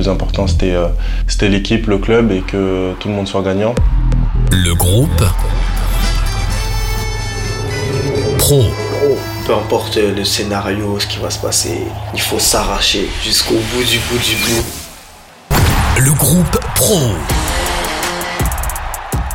plus important, c'était c'était l'équipe, le club et que tout le monde soit gagnant. Le groupe Pro. Peu importe le scénario, ce qui va se passer, il faut s'arracher jusqu'au bout du bout du bout. Le groupe Pro.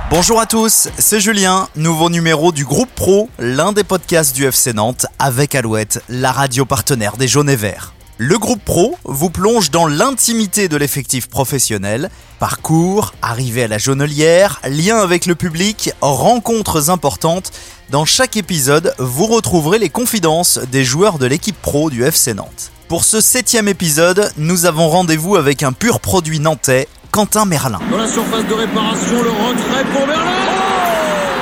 Bonjour à tous, c'est Julien, nouveau numéro du groupe Pro, l'un des podcasts du FC Nantes avec Alouette, la radio partenaire des Jaunes et Verts. Le groupe pro vous plonge dans l'intimité de l'effectif professionnel. Parcours, arrivée à la jaunelière, lien avec le public, rencontres importantes. Dans chaque épisode, vous retrouverez les confidences des joueurs de l'équipe pro du FC Nantes. Pour ce septième épisode, nous avons rendez-vous avec un pur produit nantais, Quentin Merlin. Dans la surface de réparation, le retrait pour Merlin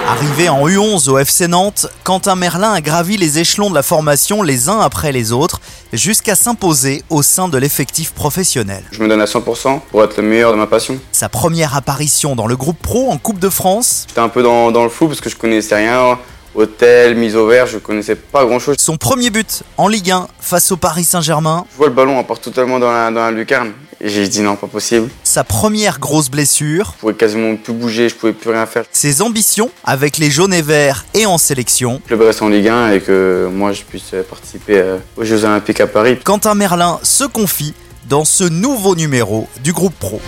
Arrivé en U11 au FC Nantes, Quentin Merlin a gravi les échelons de la formation les uns après les autres, jusqu'à s'imposer au sein de l'effectif professionnel. Je me donne à 100% pour être le meilleur de ma passion. Sa première apparition dans le groupe pro en Coupe de France. J'étais un peu dans, le fou parce que je connaissais rien. Hôtel, mise au vert, je connaissais pas grand chose. Son premier but en Ligue 1 face au Paris Saint-Germain. Je vois le ballon, on part totalement dans la, dans la lucarne. Et j'ai dit non, pas possible. Sa première grosse blessure. Je pouvais quasiment plus bouger, je pouvais plus rien faire. Ses ambitions avec les jaunes et verts et en sélection. Le reste en Ligue 1 et que moi je puisse participer euh, aux Jeux Olympiques à Paris. Quentin Merlin se confie dans ce nouveau numéro du groupe pro.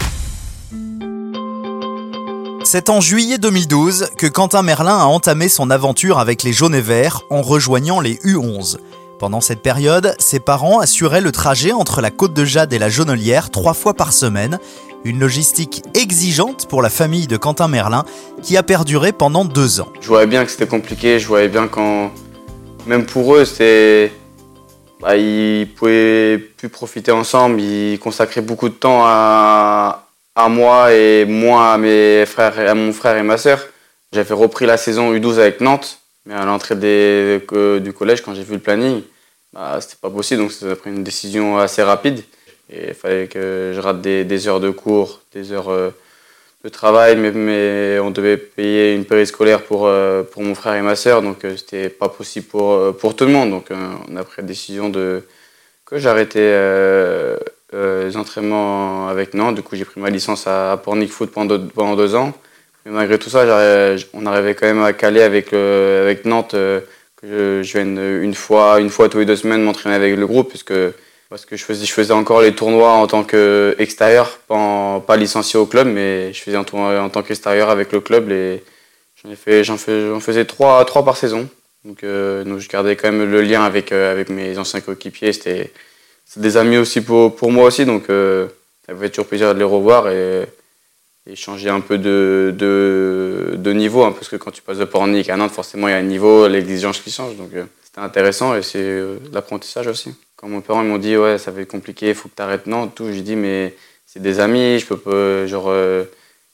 C'est en juillet 2012 que Quentin Merlin a entamé son aventure avec les jaunes et verts en rejoignant les U11. Pendant cette période, ses parents assuraient le trajet entre la Côte de Jade et la Jonelière trois fois par semaine, une logistique exigeante pour la famille de Quentin Merlin qui a perduré pendant deux ans. Je voyais bien que c'était compliqué, je voyais bien quand, même pour eux, c'était. Bah, ils pouvaient plus profiter ensemble, ils consacraient beaucoup de temps à, à moi et moi à mes frères, à mon frère et ma sœur. J'avais repris la saison U12 avec Nantes. Mais à l'entrée du collège, quand j'ai vu le planning, bah, c'était pas possible. Donc, ça a une décision assez rapide. Et il fallait que je rate des, heures de cours, des heures euh, de travail, mais, on devait payer une périscolaire pour, euh, pour mon frère et ma sœur. Donc, euh, c'était pas possible pour, pour tout le monde. Donc, on a pris la décision de, que j'arrêtais les entraînements avec Nantes. Du coup, j'ai pris ma licence à, Pornic Foot pendant deux ans. Mais malgré tout ça, on arrivait quand même à caler avec, avec Nantes euh, je, vienne une fois, une fois tous les deux semaines m'entraîner avec le groupe, puisque, parce que je faisais, je faisais encore les tournois en tant qu'extérieur, pas, pas licencié au club, mais je faisais un tournoi en tant qu'extérieur avec le club. J'en, faisais trois, trois par saison. Donc, euh, donc, je gardais quand même le lien avec, euh, avec mes anciens coéquipiers. C'était, des amis aussi pour, pour moi aussi, donc ça fait toujours plaisir de les revoir. Et changer un peu de, de, niveau, hein, parce que quand tu passes de Pornic à Nantes, forcément il y a un niveau, l'exigence qui change. Donc euh, c'était intéressant et c'est euh, l'apprentissage aussi. Quand mon père ils m'ont dit ouais ça va être compliqué, faut que tu arrêtes Nantes, tout, j'ai dit mais c'est des amis, je peux pas, genre euh,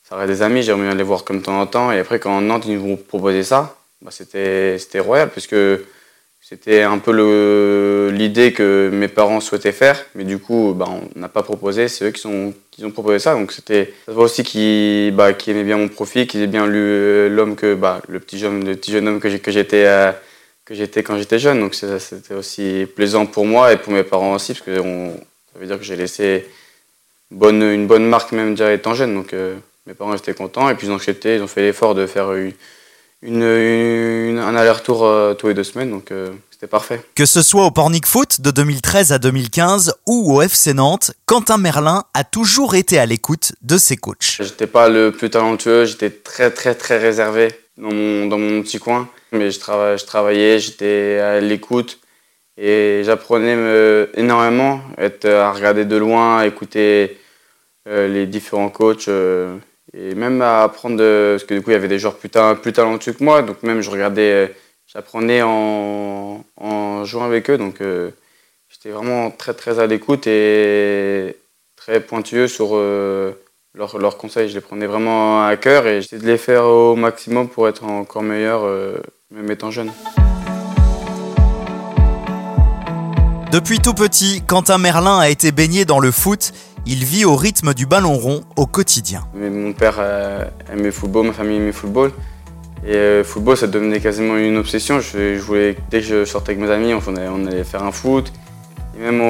ça reste des amis, j'aimerais bien les voir comme de temps en temps. Et après quand Nantes ils nous ont proposé ça, bah, c'était royal, puisque c'était un peu l'idée que mes parents souhaitaient faire, mais du coup, bah, on n'a pas proposé. C'est eux qui, ont proposé ça. Donc c'était aussi qui bah, qui aimait bien mon profil, qui aimait bien l'homme que bah, le petit jeune le petit jeune homme que j'étais euh, j'étais quand j'étais jeune. Donc c'était aussi plaisant pour moi et pour mes parents aussi, parce que ça veut dire que j'ai laissé une bonne marque même déjà étant jeune. Donc euh, mes parents étaient contents et puis ils ont accepté, ils ont fait l'effort de faire une une, un aller-retour euh, tous les deux semaines, donc euh, c'était parfait. Que ce soit au Pornic Foot de 2013 à 2015 ou au FC Nantes, Quentin Merlin a toujours été à l'écoute de ses coachs. J'étais pas le plus talentueux, j'étais très très très réservé dans mon, dans mon petit coin, mais je, travaillais, je travaillais, j'étais à l'écoute et j'apprenais énormément, être à regarder de loin, à écouter euh, les différents coachs et même à apprendre, parce que du coup il y avait des joueurs plus, plus talentueux que moi, donc même je regardais, euh, j'apprenais en, en, jouant avec eux, donc euh, j'étais vraiment très très à l'écoute et très pointueux sur euh, leurs conseils. Je les prenais vraiment à cœur et j'essayais de les faire au maximum pour être encore meilleur, même étant jeune. Depuis tout petit, Quentin Merlin a été baigné dans le foot il vit au rythme du ballon rond au quotidien. Mon père euh, aimait le football, ma famille aimait le football. Et le euh, football, ça devenait quasiment une obsession. Je, dès que je sortais avec mes amis, on allait, faire un foot. Et même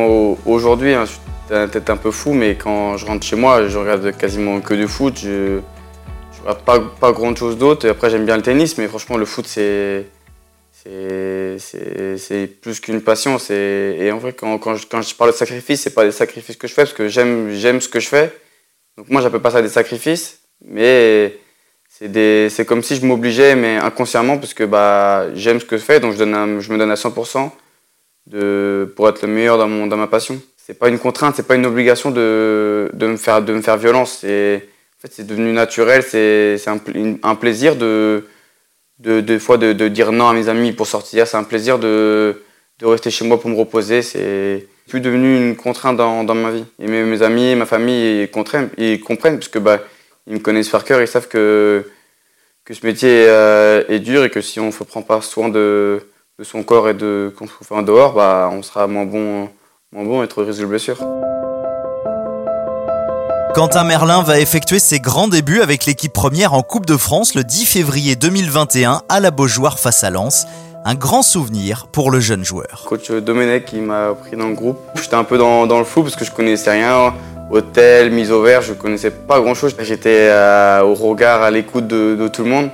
aujourd'hui, hein, je suis peut-être un peu fou, mais quand je rentre chez moi, je regarde quasiment que du foot. Je, je regarde pas, pas grand chose d'autre. Après, j'aime bien le tennis, mais franchement, le foot, c'est. C'est plus qu'une passion. Et en vrai, quand, quand, je, quand je parle de sacrifice, c'est pas des sacrifices que je fais parce que j'aime ce que je fais. Donc moi, j'appelle pas ça des sacrifices, mais c'est comme si je m'obligeais, mais inconsciemment, parce que bah, j'aime ce que je fais, donc je, donne je me donne à 100% de, pour être le meilleur dans, mon, dans ma passion. C'est pas une contrainte, c'est pas une obligation de, de, me, faire, de me faire violence. En fait, c'est devenu naturel, c'est un, un, plaisir de, de, fois de, dire non à mes amis pour sortir, c'est un plaisir de, rester chez moi pour me reposer. C'est plus devenu une contrainte dans, ma vie. Et mes, amis, ma famille, comprennent, ils parce que bah, ils me connaissent par cœur, ils savent que, ce métier euh, est dur et que si on ne prend pas soin de, son corps et de qu'on se fait en dehors, bah, on sera moins bon, moins bon et trop risque de blessure. Quentin Merlin va effectuer ses grands débuts avec l'équipe première en Coupe de France le 10 février 2021 à la Beaujoire face à Lens. Un grand souvenir pour le jeune joueur. Coach Domenech qui m'a pris dans le groupe. J'étais un peu dans, le flou parce que je connaissais rien hôtel, mise au vert, je connaissais pas grand chose. J'étais euh, au regard, à l'écoute de, tout le monde.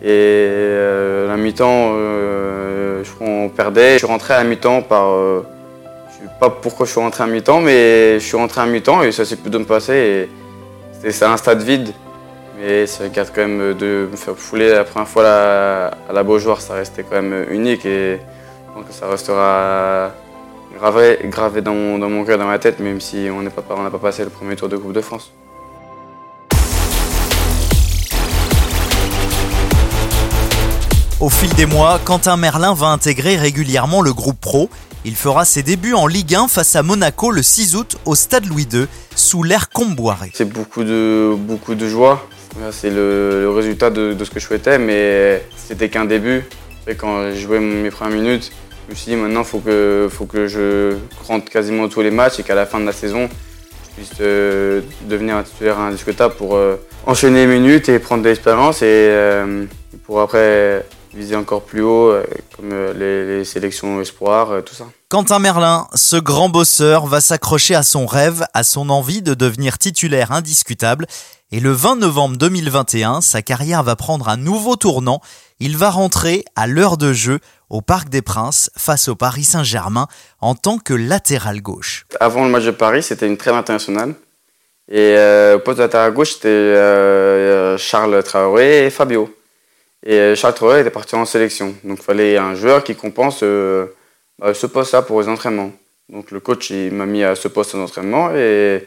Et euh, la mi-temps, euh, on perdait. Je suis rentré à mi-temps par. Je sais pas pourquoi je suis rentré à mi-temps, mais je suis rentré à mi-temps et ça s'est plutôt me passer. C'est un stade vide. Mais ça regarde quand même de me faire fouler la première fois à la Beaujoire, ça restait quand même unique et je pense que ça restera gravé, gravé dans, mon, dans mon cœur, dans ma tête, même si on n'a pas, pas passé le premier tour de Coupe de France. Au fil des mois, Quentin Merlin va intégrer régulièrement le groupe pro. Il fera ses débuts en Ligue 1 face à Monaco le 6 août au Stade Louis II, sous l'air Comboiré. C'est beaucoup de, beaucoup de joie. C'est le, résultat de, ce que je souhaitais, mais c'était qu'un début. Quand j'ai joué mes premières minutes, je me suis dit maintenant, il faut que, faut je rentre quasiment tous les matchs et qu'à la fin de la saison, je puisse euh, devenir un titulaire indiscutable pour euh, enchaîner les minutes et prendre de l'expérience et euh, pour après viser encore plus haut, comme les, les, sélections espoirs, tout ça. Quentin Merlin, ce grand bosseur, va s'accrocher à son rêve, à son envie de devenir titulaire indiscutable. Et le 20 novembre 2021, sa carrière va prendre un nouveau tournant. Il va rentrer à l'heure de jeu au Parc des Princes face au Paris Saint-Germain en tant que latéral gauche. Avant le match de Paris, c'était une trêve internationale. Et euh, au poste de latéral gauche, c'était euh, Charles Traoré et Fabio. Et euh, Charles Traoré était parti en sélection. Donc il fallait un joueur qui compense bah, ce poste-là pour les entraînements. Donc le coach il m'a mis à ce poste d'entraînement et,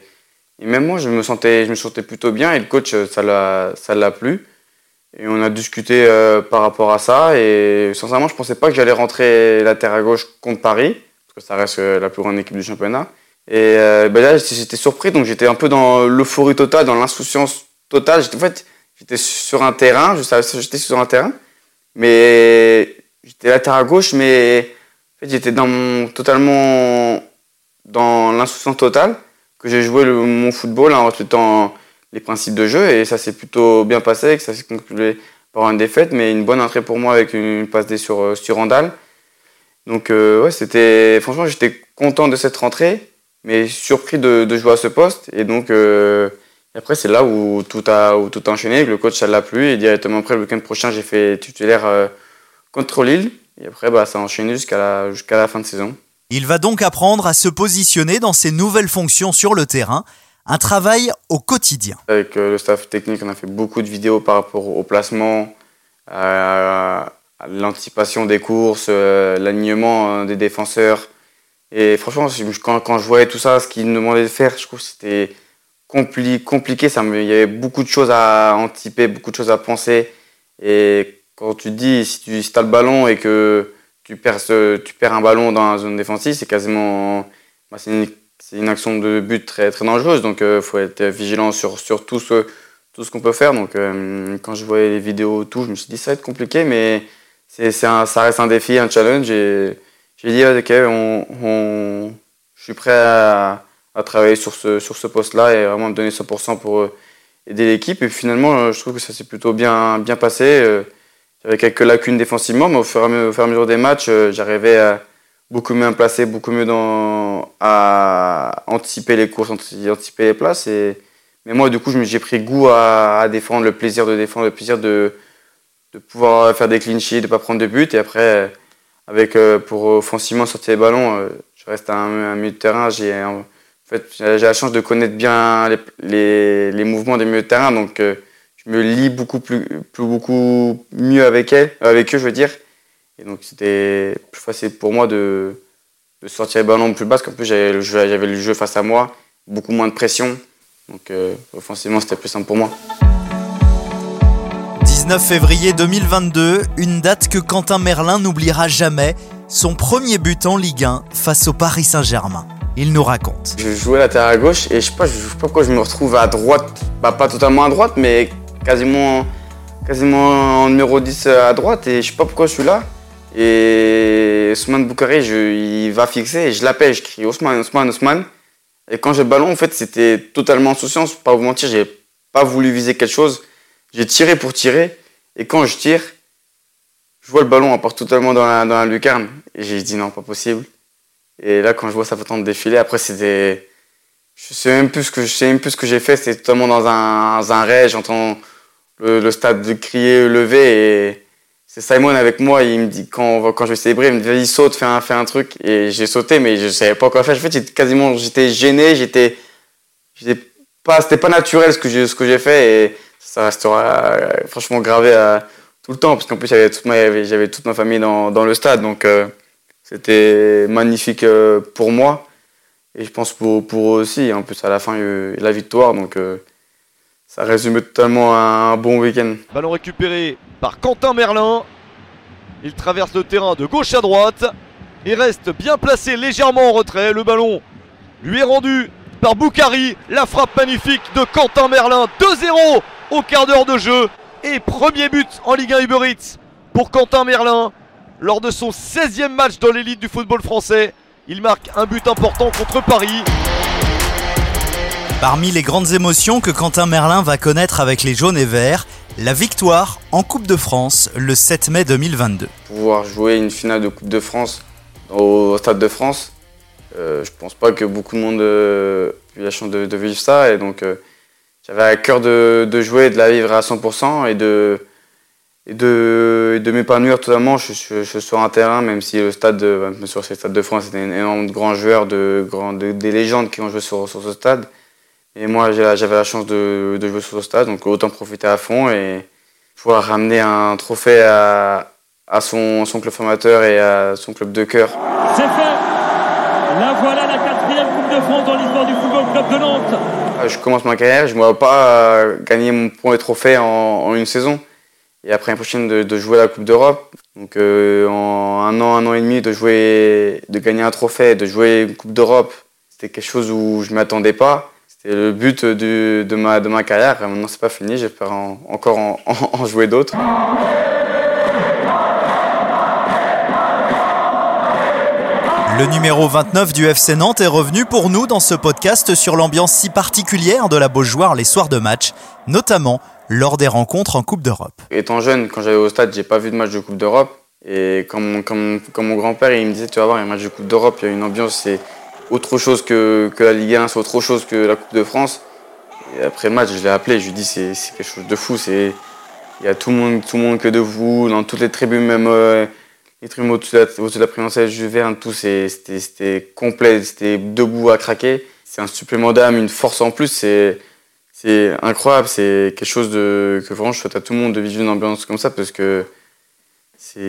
même moi je me sentais je me sentais plutôt bien et le coach ça l'a ça l'a plu. Et on a discuté euh, par rapport à ça. Et sincèrement, je ne pensais pas que j'allais rentrer latéral gauche contre Paris, parce que ça reste euh, la plus grande équipe du championnat. Et euh, ben là, j'étais surpris, donc j'étais un peu dans l'euphorie totale, dans l'insouciance totale. En fait, j'étais sur un terrain, je savais j'étais sur un terrain, mais j'étais latéral gauche, mais en fait, j'étais dans mon, totalement dans l'insouciance totale, que j'ai joué mon football en respectant les principes de jeu et ça s'est plutôt bien passé, que ça s'est conclu par une défaite, mais une bonne entrée pour moi avec une, passe D sur, euh, sur Randall. Donc euh, ouais, c'était franchement j'étais content de cette rentrée, mais surpris de, de jouer à ce poste et donc euh, après c'est là où tout a où tout a enchaîné, le coach ça l'a plu et directement après le week-end prochain j'ai fait titulaire contre Lille et après bah ça a enchaîné jusqu'à la jusqu'à la fin de saison. Il va donc apprendre à se positionner dans ses nouvelles fonctions sur le terrain un travail au quotidien. Avec euh, le staff technique, on a fait beaucoup de vidéos par rapport au placement, à, l'anticipation des courses, euh, l'alignement hein, des défenseurs. Et franchement, quand, quand, je voyais tout ça, ce qu'ils me demandaient de faire, je trouve que c'était compliqué. Ça il y avait beaucoup de choses à anticiper, beaucoup de choses à penser. Et quand tu dis, si tu si as le ballon et que tu perds, tu perds un ballon dans la zone défensive, c'est quasiment. Bah, c'est une action de but très, très dangereuse, donc il euh, faut être vigilant sur, sur tout ce, tout ce qu'on peut faire. Donc euh, quand je voyais les vidéos, tout, je me suis dit ça va être compliqué, mais c'est, ça reste un défi, un challenge. Et j'ai dit, ok, on, on, je suis prêt à, à, travailler sur ce, sur ce poste-là et vraiment me donner 100% pour euh, aider l'équipe. Et finalement, je trouve que ça s'est plutôt bien, bien passé. J'avais quelques lacunes défensivement, mais au fur et à mesure des matchs, j'arrivais à beaucoup mieux placé, beaucoup mieux dans, à anticiper les courses, anticiper les places. Et, mais moi, du coup, j'ai pris goût à, défendre, le plaisir de défendre, le plaisir de, de pouvoir faire des clean de ne pas prendre de but. Et après, avec, euh, pour offensivement sortir les ballons, euh, je reste un, milieu de terrain. J'ai fait, j'ai la chance de connaître bien les, les, mouvements des milieux de terrain. Donc, euh, je me lis beaucoup, plus, plus, beaucoup mieux avec, elle, avec eux, je veux dire. Et donc c'était plus facile pour moi de, de sortir les ballons plus bas, parce qu'en plus j'avais le, jeu, j'avais le jeu face à moi, beaucoup moins de pression. Donc euh, offensivement c'était plus simple pour moi. 19 février 2022, une date que Quentin Merlin n'oubliera jamais, son premier but en Ligue 1 face au Paris Saint-Germain. Il nous raconte. Je jouais la terre à gauche et je sais pas, je sais pas pourquoi je me retrouve à droite, bah, pas totalement à droite, mais quasiment, quasiment en numéro 10 à droite et je sais pas pourquoi je suis là. Et Ousmane Boukhari, il va fixer et je l'appelle, je crie Ousmane, Ousmane, Ousmane. Et quand j'ai le ballon, en fait, c'était totalement insouciance. Pour pas vous mentir, j'ai pas voulu viser quelque chose. J'ai tiré pour tirer. Et quand je tire, je vois le ballon, à part totalement dans la, dans la lucarne. Et j'ai dit non, pas possible. Et là, quand je vois sa de défiler, après, c'était. Je sais même plus ce que, je sais même plus ce que j'ai fait. C'était totalement dans un, dans un rêve. J'entends le, stade de crier, lever. Et c'est Simon avec moi, il me dit, quand, quand je vais célébrer, il me dit, vas-y, saute, fais un, fais un truc. Et j'ai sauté, mais je savais pas quoi faire. En fait, j'étais quasiment, j'étais gêné, j'étais, j'étais pas, c'était pas naturel ce que j'ai, ce que j'ai fait et ça restera euh, franchement gravé tout le temps, parce qu'en plus, j'avais toute ma, j'avais toute ma famille dans, dans le stade, donc euh, c'était magnifique euh, pour moi et je pense pour, pour eux aussi. En plus, à la fin, il y a eu la victoire, donc ça résume totalement un bon week-end. Ballon récupéré par Quentin Merlin. Il traverse le terrain de gauche à droite et reste bien placé légèrement en retrait. Le ballon lui est rendu par Boukari. La frappe magnifique de Quentin Merlin. 2-0 au quart d'heure de jeu. Et premier but en Ligue 1 Uber Eats pour Quentin Merlin. Lors de son 16e match dans l'élite du football français, il marque un but important contre Paris. Parmi les grandes émotions que Quentin Merlin va connaître avec les jaunes et verts, la victoire en Coupe de France le 7 mai 2022. Pouvoir jouer une finale de Coupe de France au Stade de France, euh, je pense pas que beaucoup de monde euh, a eu la chance de, vivre ça. Et donc euh, j'avais à cœur de, jouer, de la vivre à 100% et de, et de, de m'épanouir totalement. Je, suis sur un terrain, même si le stade, même sur le Stade de France, c'était énorme de grands joueurs, de, grands, des légendes qui ont joué sur ce stade. Et moi, j'avais la chance de, jouer sur ce stade, donc autant profiter à fond et pouvoir ramener un trophée à, son, son, club formateur et à son club de cœur. C'est fait La voilà la quatrième Coupe de France dans l'histoire du Football Club de Nantes. Je commence ma carrière, je ne me vois pas gagner mon premier trophée en, une saison. Et après, prochaine de, jouer la Coupe d'Europe. Donc euh, en un an, un an et demi, de jouer, de gagner un trophée, de jouer une Coupe d'Europe, c'était quelque chose où je ne m'attendais pas. C'est le but de, ma, de ma carrière. Maintenant, c'est pas fini. J'espère encore en, jouer d'autres. Le numéro 29 du FC Nantes est revenu pour nous dans ce podcast sur l'ambiance si particulière de la Beaujoire les soirs de match, notamment lors des rencontres en Coupe d'Europe. Étant jeune, quand j'allais au stade, j'ai pas vu de match de Coupe d'Europe. Et comme, comme mon grand-père, il me disait, tu vas voir, un match de Coupe d'Europe, il y a une ambiance, c'est autre chose que, que la Ligue 1, c'est autre chose que la Coupe de France. Et après le match, je l'ai appelé, je lui ai dit c'est quelque chose de fou. Il y a tout le monde, tout le monde que de vous, dans toutes les tribunes, même euh, les tribunes au-dessus de, la, de la présidentielle Jules tout, c'était complet, c'était debout à craquer. C'est un supplément d'âme, une force en plus, c'est incroyable, c'est quelque chose que vraiment je souhaite à tout le monde de vivre une ambiance comme ça parce que c'est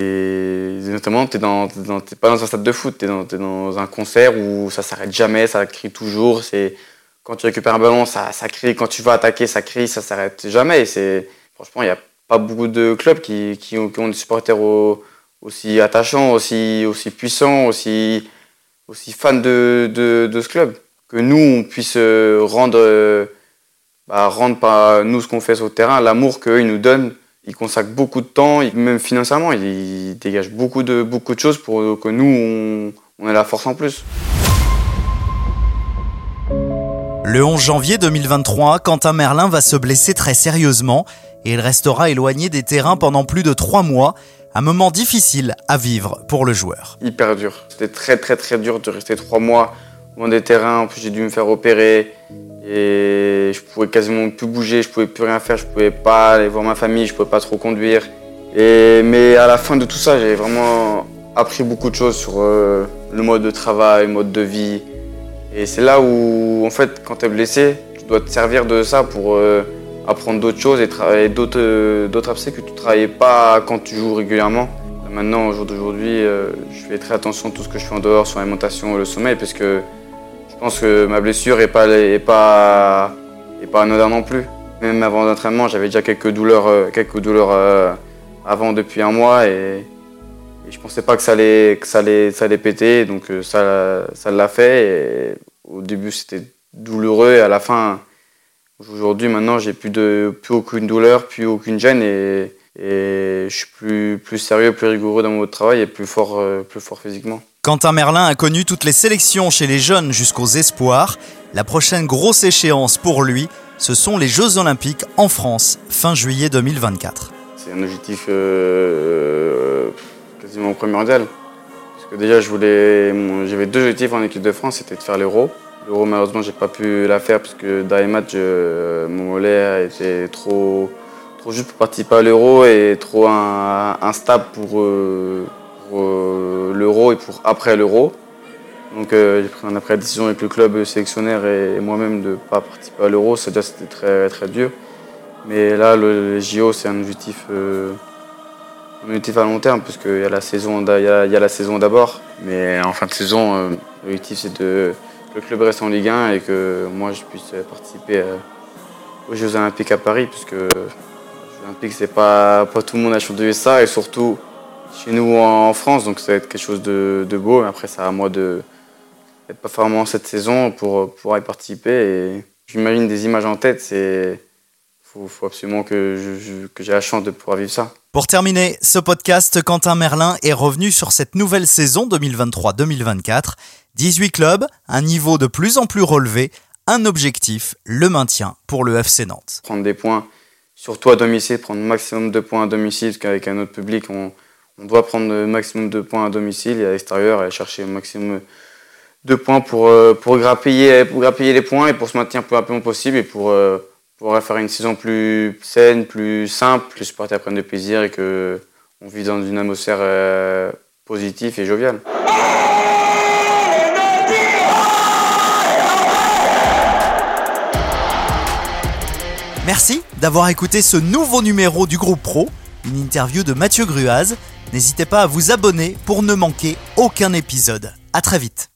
notamment t'es dans, dans pas dans un stade de foot, t'es dans, es dans un concert où ça s'arrête jamais, ça crie toujours. C'est quand tu récupères un ballon, ça, ça crie. Quand tu vas attaquer, ça crie, ça s'arrête jamais. C'est franchement, il n'y a pas beaucoup de clubs qui, qui, ont, des supporters aussi attachants, aussi, aussi puissants, aussi, aussi fans de, de, de, ce club. Que nous, on puisse euh, rendre, euh, bah, rendre par nous ce qu'on fait sur le terrain, l'amour qu'eux nous donnent il consacre beaucoup de temps, même financièrement, il dégage beaucoup de, beaucoup de choses pour que nous, on, ait la force en plus. Le 11 janvier 2023, Quentin Merlin va se blesser très sérieusement et il restera éloigné des terrains pendant plus de trois mois Un moment difficile à vivre pour le joueur. Hyper dur. C'était très très très dur de rester trois mois loin des terrains. En plus, j'ai dû me faire opérer et je pouvais quasiment plus bouger, je pouvais plus rien faire, je pouvais pas aller voir ma famille, je pouvais pas trop conduire. Et, mais à la fin de tout ça, j'ai vraiment appris beaucoup de choses sur euh, le mode de travail, le mode de vie. Et c'est là où, en fait, quand tu es blessé, tu dois te servir de ça pour euh, apprendre d'autres choses et travailler d'autres euh, que tu ne travaillais pas quand tu joues régulièrement. Maintenant, au jour d'aujourd'hui, je fais très attention à tout ce que je fais en dehors sur l'alimentation et le sommeil parce que je pense que ma blessure n'est pas, est pas, est pas anodin non plus. Même avant l'entraînement, j'avais déjà quelques douleurs, quelques douleurs avant depuis un mois et et je pensais pas que ça allait, ça allait, ça allait péter, donc euh, ça, ça l'a fait. Au début, c'était douloureux et à la fin, aujourd'hui, maintenant, j'ai plus plus aucune douleur, plus aucune gêne et, et je suis plus, plus sérieux, plus rigoureux dans mon travail et plus fort, euh, plus fort physiquement. Quentin Merlin a connu toutes les sélections chez les jeunes jusqu'aux espoirs. La prochaine grosse échéance pour lui, ce sont les Jeux Olympiques en France, fin juillet 2024. C'est un objectif euh, quasiment primordial. Parce que déjà, j'avais deux objectifs en équipe de France, c'était de faire l'Euro. L'Euro, malheureusement, j'ai pas pu la faire parce que dans les matchs, mon mollet été trop, trop juste pour participer à l'Euro et trop instable pour, euh, euh, l'Euro et pour après l'Euro. Donc euh, j'ai pris, la décision avec le club sélectionnaire et, moi-même de ne pas participer à l'Euro. Ça déjà c'était très, très dur. Mais là, le, JO, c'est un objectif un objectif à long terme, puisqu'il y a la saison, il y a, la saison d'abord. Mais en fin de saison, euh, l'objectif c'est de que le club reste en Ligue 1 et que moi je puisse participer euh, aux Jeux Olympiques à Paris, puisque les Olympiques c'est pas, pas tout le monde a chanté ça et surtout chez nous en France, donc ça va être quelque chose de, beau. Mais après, c'est à moi de pas performant cette saison pour pouvoir y participer. Et j'imagine des images en tête, c'est faut, faut absolument que, que j'ai la chance de pouvoir vivre ça. Pour terminer ce podcast, Quentin Merlin est revenu sur cette nouvelle saison 2023-2024. 18 clubs, un niveau de plus en plus relevé, un objectif, le maintien pour le FC Nantes. Prendre des points, surtout à domicile, prendre maximum de points à domicile, parce qu'avec un autre public, on, doit prendre le maximum de points à domicile et à l'extérieur, aller chercher le maximum de points pour, euh, pour, grappiller, grappiller les points et pour se maintenir le plus rapidement possible et pour euh, pour faire une saison plus saine, plus simple, que les supporters prennent de plaisir et que on vit dans une atmosphère euh, positive et joviale. Merci d'avoir écouté ce nouveau numéro du groupe Pro, une interview de Mathieu Gruaz. N'hésitez pas à vous abonner pour ne manquer aucun épisode. À très vite.